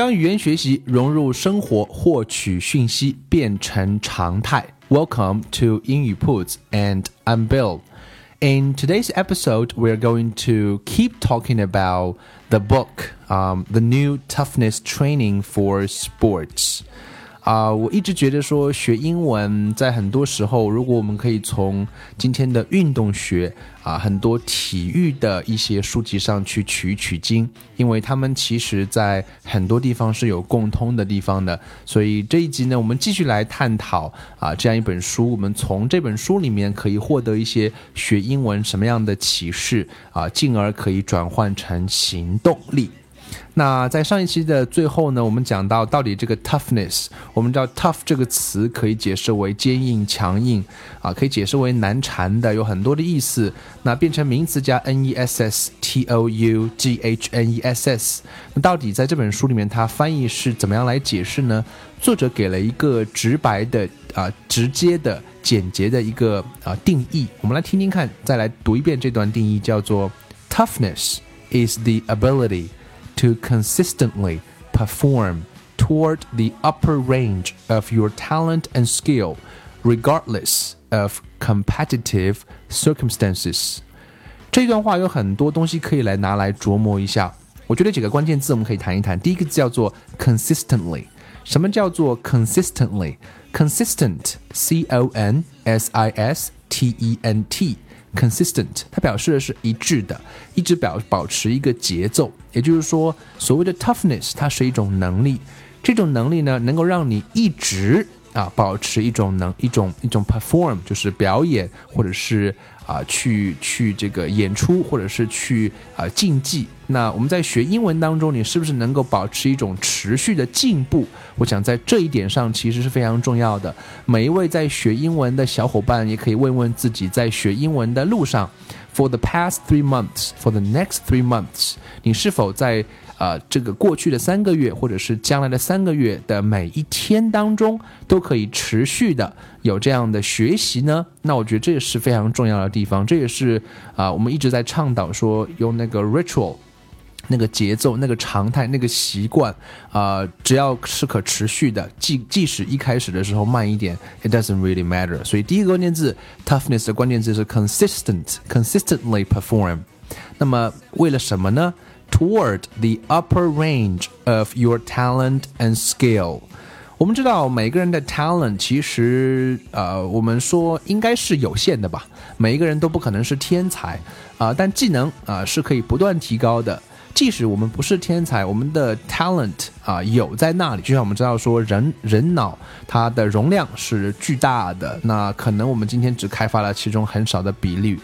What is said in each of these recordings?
将语言学习融入生活，获取讯息变成常态。Welcome to 英语 Puts and I'm Bill. In today's episode, we're going to keep talking about the book, um, The New Toughness Training for Sports. 啊，我一直觉得说学英文，在很多时候，如果我们可以从今天的运动学啊，很多体育的一些书籍上去取取经，因为他们其实在很多地方是有共通的地方的。所以这一集呢，我们继续来探讨啊这样一本书，我们从这本书里面可以获得一些学英文什么样的启示啊，进而可以转换成行动力。那在上一期的最后呢，我们讲到到底这个 toughness，我们知道 tough 这个词可以解释为坚硬、强硬啊，可以解释为难缠的，有很多的意思。那变成名词加 n e s s t o u g h n e s s，那到底在这本书里面它翻译是怎么样来解释呢？作者给了一个直白的啊、直接的、简洁的一个啊定义，我们来听听看，再来读一遍这段定义，叫做 toughness is the ability。to consistently perform toward the upper range of your talent and skill, regardless of competitive circumstances。这段话有很多东西可以来拿来琢磨一下。我觉得几个关键字我们可以谈一谈。第一个字叫做 consistently。什么叫做 consistently？consistent，c o n s i s t e n t。 consistent，它表示的是一致的，一直表保持一个节奏。也就是说，所谓的 toughness，它是一种能力。这种能力呢，能够让你一直啊保持一种能一种一种 perform，就是表演或者是。啊，去去这个演出，或者是去啊竞技。那我们在学英文当中，你是不是能够保持一种持续的进步？我想在这一点上其实是非常重要的。每一位在学英文的小伙伴，也可以问问自己，在学英文的路上，for the past three months，for the next three months，你是否在？啊，这个过去的三个月，或者是将来的三个月的每一天当中，都可以持续的有这样的学习呢？那我觉得这也是非常重要的地方。这也是啊，我们一直在倡导说，用那个 ritual，那个节奏、那个常态、那个习惯啊，只要是可持续的，即即使一开始的时候慢一点，it doesn't really matter。所以第一个关键字 toughness 的关键字是 consistent，consistently perform。那么为了什么呢？toward the upper range of your talent and skill。我们知道每个人的 talent 其实呃，我们说应该是有限的吧，每一个人都不可能是天才啊、但技能啊、是可以不断提高的。即使我们不是天才，我们的 talent 啊有在那里，就像我们知道说人人脑它的容量是巨大的，那可能我们今天只开发了其中很少的比例。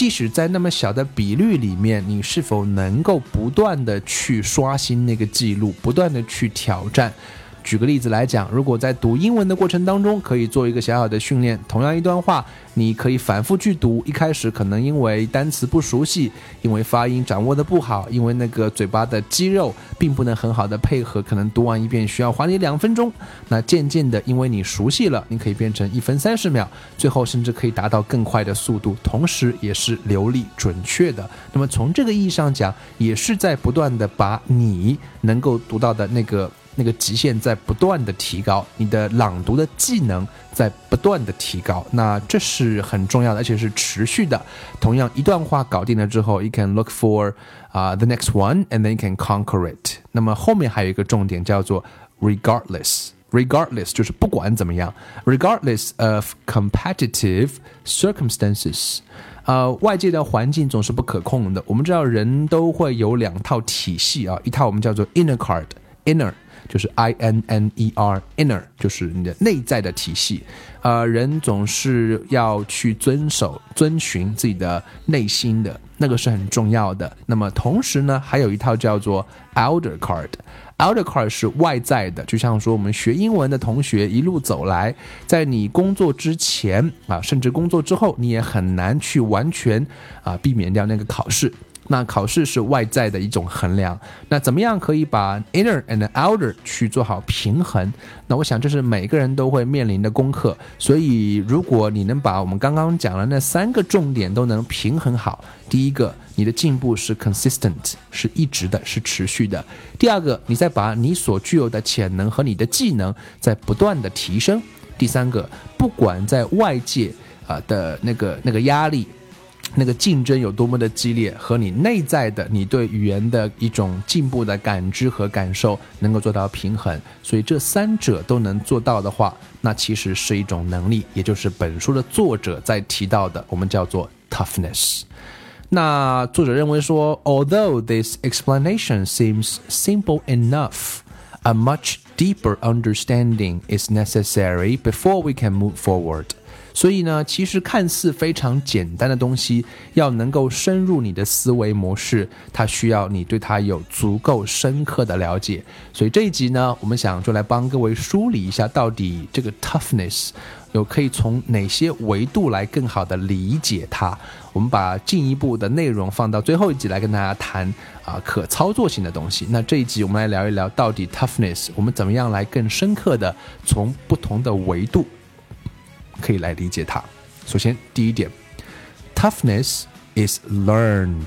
即使在那么小的比率里面，你是否能够不断的去刷新那个记录，不断的去挑战？举个例子来讲，如果在读英文的过程当中，可以做一个小小的训练。同样一段话，你可以反复去读。一开始可能因为单词不熟悉，因为发音掌握的不好，因为那个嘴巴的肌肉并不能很好的配合，可能读完一遍需要花你两分钟。那渐渐的，因为你熟悉了，你可以变成一分三十秒，最后甚至可以达到更快的速度，同时也是流利准确的。那么从这个意义上讲，也是在不断的把你能够读到的那个。那个极限在不断的提高，你的朗读的技能在不断的提高，那这是很重要的，而且是持续的。同样，一段话搞定了之后，you can look for 啊 the next one，and then you can conquer it。那么后面还有一个重点叫做 regardless。regardless 就是不管怎么样，regardless of competitive circumstances，呃，外界的环境总是不可控的。我们知道人都会有两套体系啊，一套我们叫做 inner card，inner 就是 I N N E R，inner 就是你的内在的体系。呃，人总是要去遵守、遵循自己的内心的那个是很重要的。那么同时呢，还有一套叫做 outer card。outer card 是外在的，就像说我们学英文的同学一路走来，在你工作之前啊，甚至工作之后，你也很难去完全啊避免掉那个考试。那考试是外在的一种衡量，那怎么样可以把 inner and outer 去做好平衡？那我想这是每个人都会面临的功课。所以如果你能把我们刚刚讲的那三个重点都能平衡好，第一个，你的进步是 consistent，是一直的，是持续的；第二个，你再把你所具有的潜能和你的技能在不断的提升；第三个，不管在外界啊的那个那个压力。那个竞争有多么的激烈，和你内在的你对语言的一种进步的感知和感受能够做到平衡，所以这三者都能做到的话，那其实是一种能力，也就是本书的作者在提到的，我们叫做 toughness。那作者认为说，although this explanation seems simple enough, a much deeper understanding is necessary before we can move forward. 所以呢，其实看似非常简单的东西，要能够深入你的思维模式，它需要你对它有足够深刻的了解。所以这一集呢，我们想就来帮各位梳理一下，到底这个 toughness 有可以从哪些维度来更好的理解它。我们把进一步的内容放到最后一集来跟大家谈啊，可操作性的东西。那这一集我们来聊一聊，到底 toughness 我们怎么样来更深刻的从不同的维度。可以来理解它。首先，第一点，toughness is learned，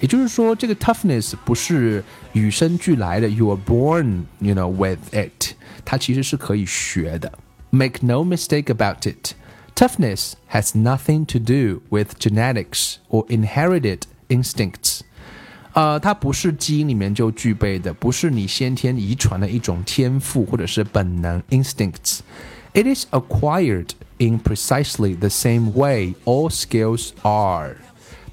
也就是说，这个 toughness 不是与生俱来的，you are born，you know with it，它其实是可以学的。Make no mistake about it. Toughness has nothing to do with genetics or inherited instincts. 呃，它不是基因里面就具备的，不是你先天遗传的一种天赋或者是本能 instincts。It is acquired in precisely the same way all skills are。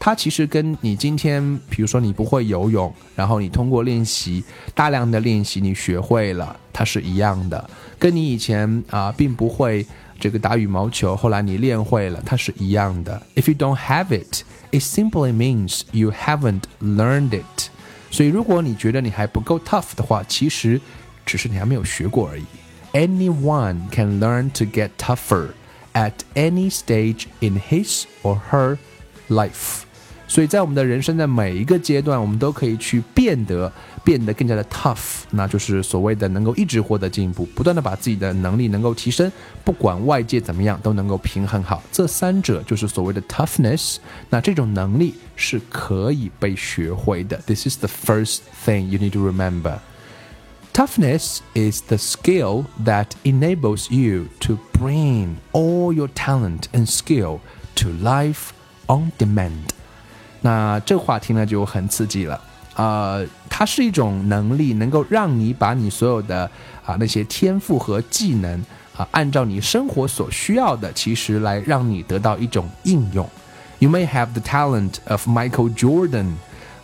它其实跟你今天，比如说你不会游泳，然后你通过练习大量的练习，你学会了，它是一样的。跟你以前啊并不会这个打羽毛球，后来你练会了，它是一样的。If you don't have it, it simply means you haven't learned it。所以如果你觉得你还不够 tough 的话，其实只是你还没有学过而已。Anyone can learn to get tougher At any stage in his or her life。所以在我们的人生的每一个阶段，我们都可以去变得变得更加的 tough，那就是所谓的能够一直获得进步，不断的把自己的能力能够提升，不管外界怎么样都能够平衡好。这三者就是所谓的 toughness。那这种能力是可以被学会的。This is the first thing you need to remember. Toughness is the skill that enables you to bring all your talent and skill to life on demand。那这话听了就很刺激了。呃，它是一种能力，能够让你把你所有的啊那些天赋和技能啊，按照你生活所需要的，其实来让你得到一种应用。You may have the talent of Michael Jordan。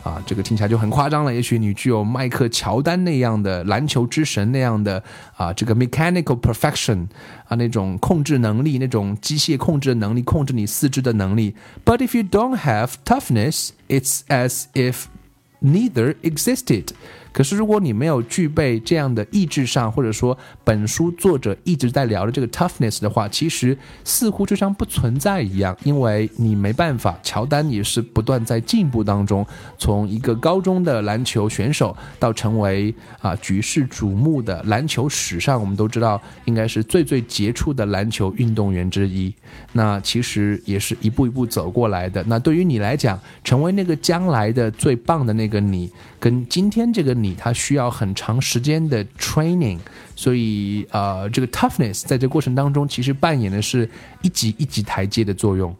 啊，这个听起来就很夸张了。也许你具有迈克乔丹那样的篮球之神那样的啊，这个 mechanical perfection 啊，那种控制能力，那种机械控制的能力，控制你四肢的能力。But if you don't have toughness, it's as if neither existed. 可是，如果你没有具备这样的意志上，或者说本书作者一直在聊的这个 toughness 的话，其实似乎就像不存在一样，因为你没办法。乔丹也是不断在进步当中，从一个高中的篮球选手到成为啊举世瞩目的篮球史上，我们都知道应该是最最杰出的篮球运动员之一。那其实也是一步一步走过来的。那对于你来讲，成为那个将来的最棒的那个你，跟今天这个。你，它需要很长时间的 training，所以呃，这个 toughness 在这过程当中其实扮演的是一级一级台阶的作用。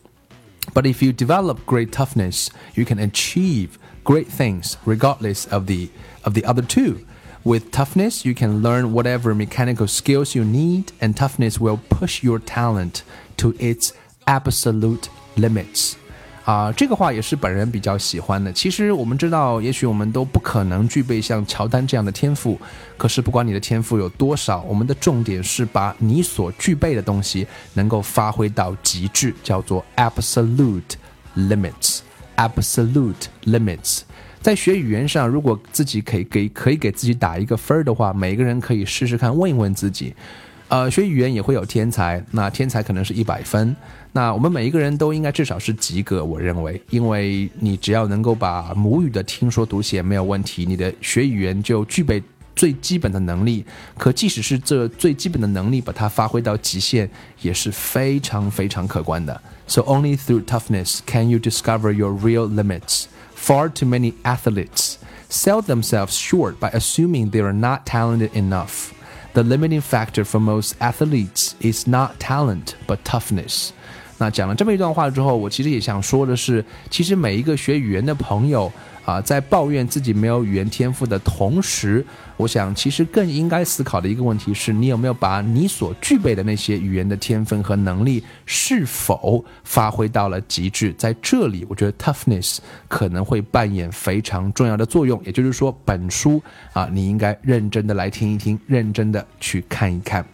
But if you develop great toughness, you can achieve great things regardless of the of the other two. With toughness, you can learn whatever mechanical skills you need, and toughness will push your talent to its absolute limits. 啊，这个话也是本人比较喜欢的。其实我们知道，也许我们都不可能具备像乔丹这样的天赋。可是不管你的天赋有多少，我们的重点是把你所具备的东西能够发挥到极致，叫做 absolute limits。absolute limits。在学语言上，如果自己可以给可以给自己打一个分儿的话，每个人可以试试看，问一问自己。呃，学语言也会有天才，那天才可能是一百分。那我们每一个人都应该至少是及格，我认为，因为你只要能够把母语的听说读写没有问题，你的学语言就具备最基本的能力。可即使是这最基本的能力，把它发挥到极限，也是非常非常可观的。So only through toughness can you discover your real limits. Far too many athletes sell themselves short by assuming they are not talented enough. The limiting factor for most athletes is not talent but toughness。那讲了这么一段话之后，我其实也想说的是，其实每一个学语言的朋友。 啊，在抱怨自己没有语言天赋的同时，我想其实更应该思考的一个问题是你有没有把你所具备的那些语言的天分和能力是否发挥到了极致？在这里，我觉得 toughness 可能会扮演非常重要的作用。也就是说，本书啊，你应该认真的来听一听，认真的去看一看。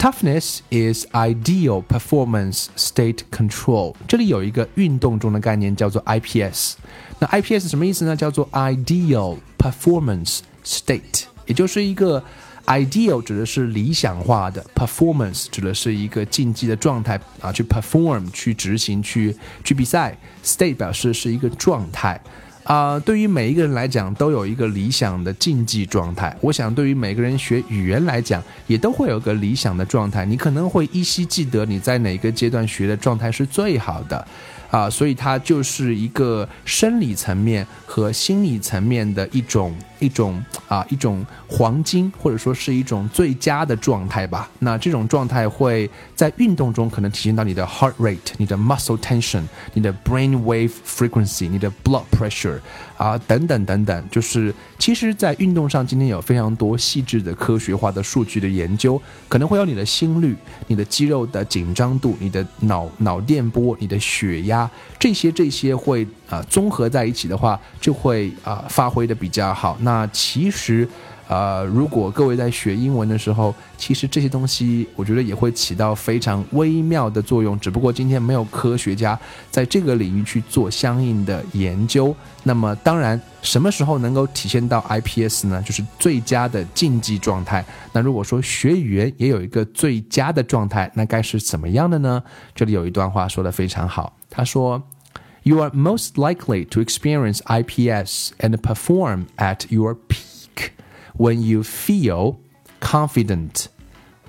Toughness is ideal performance state control。这里有一个运动中的概念叫做 IPS。那 IPS 什么意思呢？叫做 ideal performance state，也就是一个 ideal 指的是理想化的，performance 指的是一个竞技的状态啊，去 perform 去执行去去比赛，state 表示是一个状态。啊，对于每一个人来讲，都有一个理想的竞技状态。我想，对于每个人学语言来讲，也都会有个理想的状态。你可能会依稀记得你在哪个阶段学的状态是最好的。啊，所以它就是一个生理层面和心理层面的一种一种啊一种黄金，或者说是一种最佳的状态吧。那这种状态会在运动中可能体现到你的 heart rate、你的 muscle tension、你的 brain wave frequency、你的 blood pressure 啊等等等等。就是其实，在运动上，今天有非常多细致的科学化的数据的研究，可能会有你的心率、你的肌肉的紧张度、你的脑脑电波、你的血压。这些这些会啊综合在一起的话，就会啊发挥的比较好。那其实，呃，如果各位在学英文的时候，其实这些东西我觉得也会起到非常微妙的作用。只不过今天没有科学家在这个领域去做相应的研究。那么当然，什么时候能够体现到 IPS 呢？就是最佳的竞技状态。那如果说学语言也有一个最佳的状态，那该是怎么样的呢？这里有一段话说的非常好。他说：“You are most likely to experience IPS and perform at your peak when you feel confident,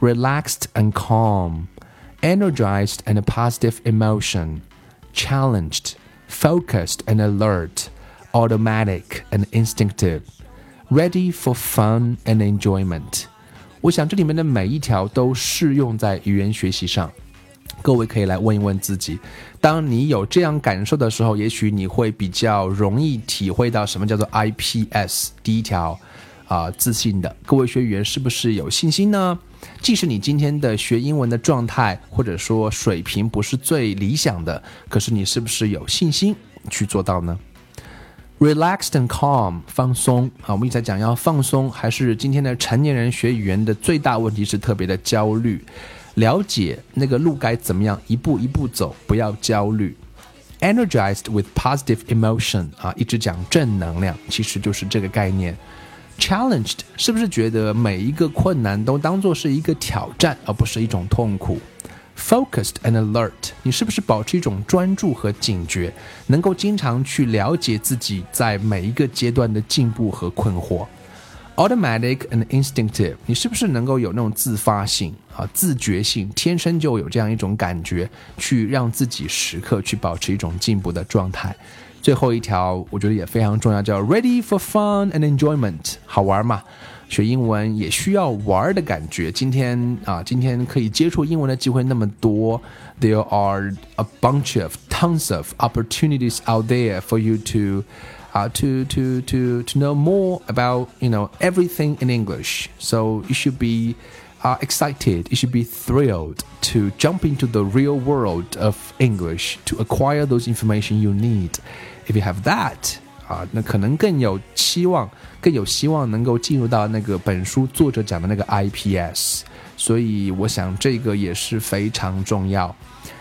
relaxed and calm, energized and positive emotion, challenged, focused and alert, automatic and instinctive, ready for fun and enjoyment。”我想这里面的每一条都适用在语言学习上。各位可以来问一问自己，当你有这样感受的时候，也许你会比较容易体会到什么叫做 IPS。第一条， 啊，自信的。各位学语言是不是有信心呢？即使你今天的学英文的状态或者说水平不是最理想的，可是你是不是有信心去做到呢？Relaxed and calm，放松啊。我们一直在讲要放松，还是今天的成年人学语言的最大问题是特别的焦虑。了解那个路该怎么样一步一步走，不要焦虑。Energized with positive emotion 啊，一直讲正能量，其实就是这个概念。Challenged 是不是觉得每一个困难都当做是一个挑战，而不是一种痛苦？Focused and alert，你是不是保持一种专注和警觉，能够经常去了解自己在每一个阶段的进步和困惑？Automatic and instinctive，你是不是能够有那种自发性啊、自觉性，天生就有这样一种感觉，去让自己时刻去保持一种进步的状态最后一条我觉得也非常重要，叫 Ready for fun and enjoyment，好玩嘛？学英文也需要玩的感觉。今天啊，今天可以接触英文的机会那么多，There are a bunch of tons of opportunities out there for you to. Uh, to to to to know more about you know everything in English. So you should be uh, excited. You should be thrilled to jump into the real world of English to acquire those information you need. If you have that, 啊，那可能更有期望，更有希望能够进入到那个本书作者讲的那个 IPS，所以我想这个也是非常重要。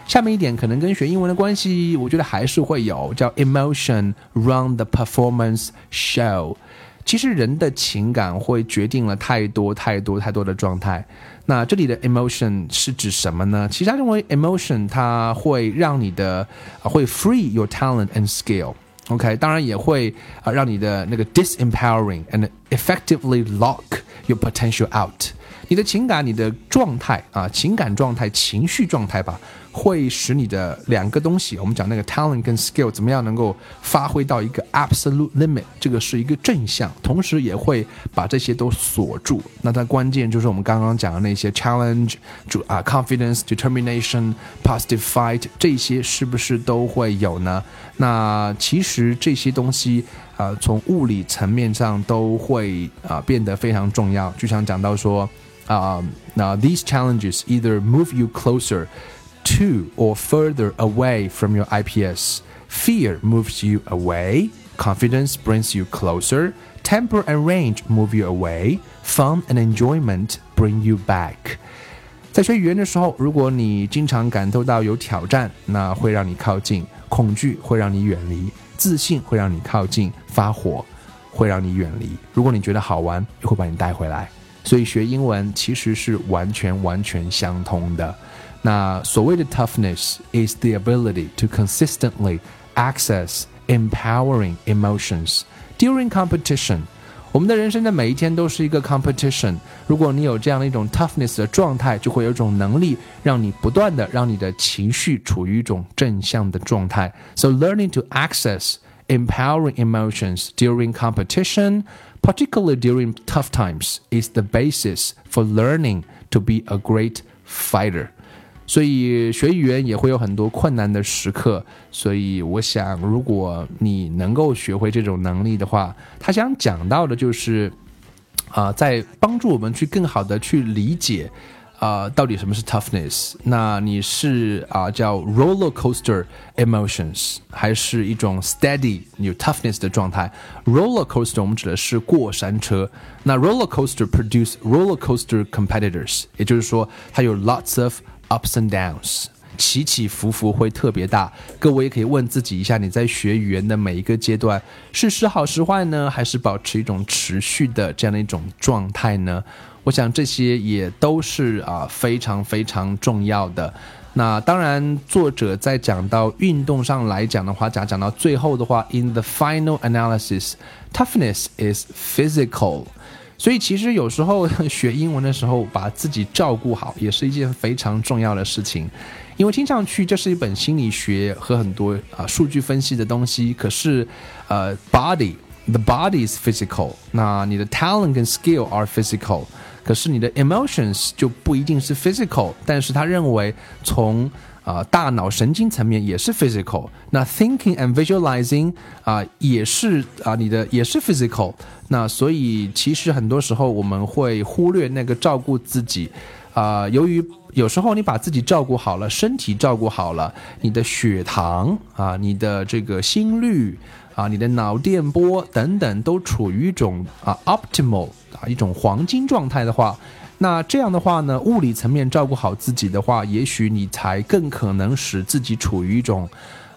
下面一点可能跟学英文的关系，我觉得还是会有，叫 emotion run the performance show。 其实人的情感会决定了太多太多太多的状态。那这里的 emotion 是指什么呢？其实他认为 emotion 它会让你的会 free your talent and skill。OK，当然也会啊，让你的那个 disempowering and effectively lock your potential out。你的情感、你的状态啊，情感状态、情绪状态吧，会使你的两个东西，我们讲那个 talent 跟 skill 怎么样能够发挥到一个 absolute limit，这个是一个正向，同时也会把这些都锁住。那它关键就是我们刚刚讲的那些 challenge，就啊 confidence、determination、positive fight，这些是不是都会有呢？那其实这些东西啊，从物理层面上都会啊变得非常重要。就像讲到说。啊，那 these challenges either move you closer to or further away from your IPS. Fear moves you away, confidence brings you closer, temper and range move you away, fun and enjoyment bring you back. 在学语言的时候，如果你经常感受到有挑战，那会让你靠近；恐惧会让你远离；自信会让你靠近；发火会让你远离。如果你觉得好玩，又会把你带回来。所以学英文其实是完全完全相通的。那所谓的 toughness is the ability to consistently access empowering emotions during competition。我们的人生的每一天都是一个 competition。如果你有这样的一种 toughness 的状态，就会有一种能力，让你不断的让你的情绪处于一种正向的状态。So learning to access empowering emotions during competition particularly during tough times, is the basis for learning to be a great fighter. 所以学语言也会有很多困难的时刻，所以我想，如果你能够学会这种能力的话，他想讲到的就是，啊，在帮助我们去更好的去理解。啊，到底什么是 toughness？那你是啊叫 roller coaster emotions，还是一种 steady 有 toughness 的状态？roller coaster 我们指的是过山车。那 roller coaster produce roller coaster competitors，也就是说它有 lots of ups and downs，起起伏伏会特别大。各位也可以问自己一下，你在学语言的每一个阶段是时好时坏呢，还是保持一种持续的这样的一种状态呢？我想这些也都是啊非常非常重要的。那当然，作者在讲到运动上来讲的话，讲讲到最后的话，in the final analysis，toughness is physical。所以其实有时候 学英文的时候，把自己照顾好也是一件非常重要的事情。因为听上去这是一本心理学和很多啊数据分析的东西，可是呃，body the body is physical，那你的 talent 跟 skill are physical。可是你的 emotions 就不一定是 physical，但是他认为从啊大脑神经层面也是 physical，那 thinking and visualizing 啊也是啊你的也是 physical，那所以其实很多时候我们会忽略那个照顾自己啊，由于有时候你把自己照顾好了，身体照顾好了，你的血糖啊，你的这个心率。啊，你的脑电波等等都处于一种啊 optimal 啊一种黄金状态的话，那这样的话呢，物理层面照顾好自己的话，也许你才更可能使自己处于一种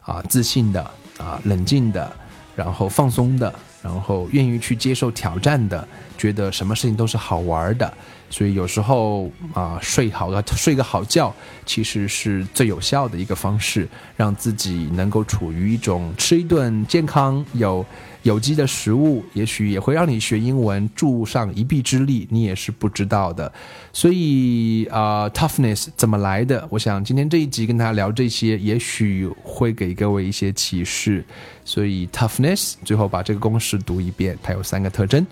啊自信的啊冷静的，然后放松的，然后愿意去接受挑战的，觉得什么事情都是好玩的。所以有时候啊，睡好了，睡个好觉，其实是最有效的一个方式，让自己能够处于一种吃一顿健康有。有机的食物也许也会让你学英文助上一臂之力，你也是不知道的。所以啊，toughness 怎么来的？我想今天这一集跟大家聊这些，也许会给各位一些启示。所以 toughness 最后把这个公式读一遍，它有三个特征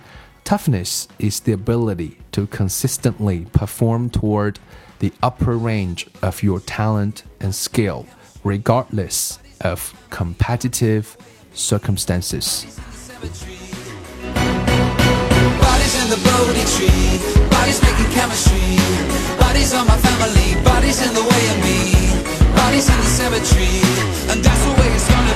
：toughness is the ability to consistently perform toward the upper range of your talent and skill, regardless of competitive circumstances. Bodies in the Bodhi tree, bodies making chemistry. Bodies on my family, bodies in the way of me. Bodies in the cemetery, and that's the way it's gonna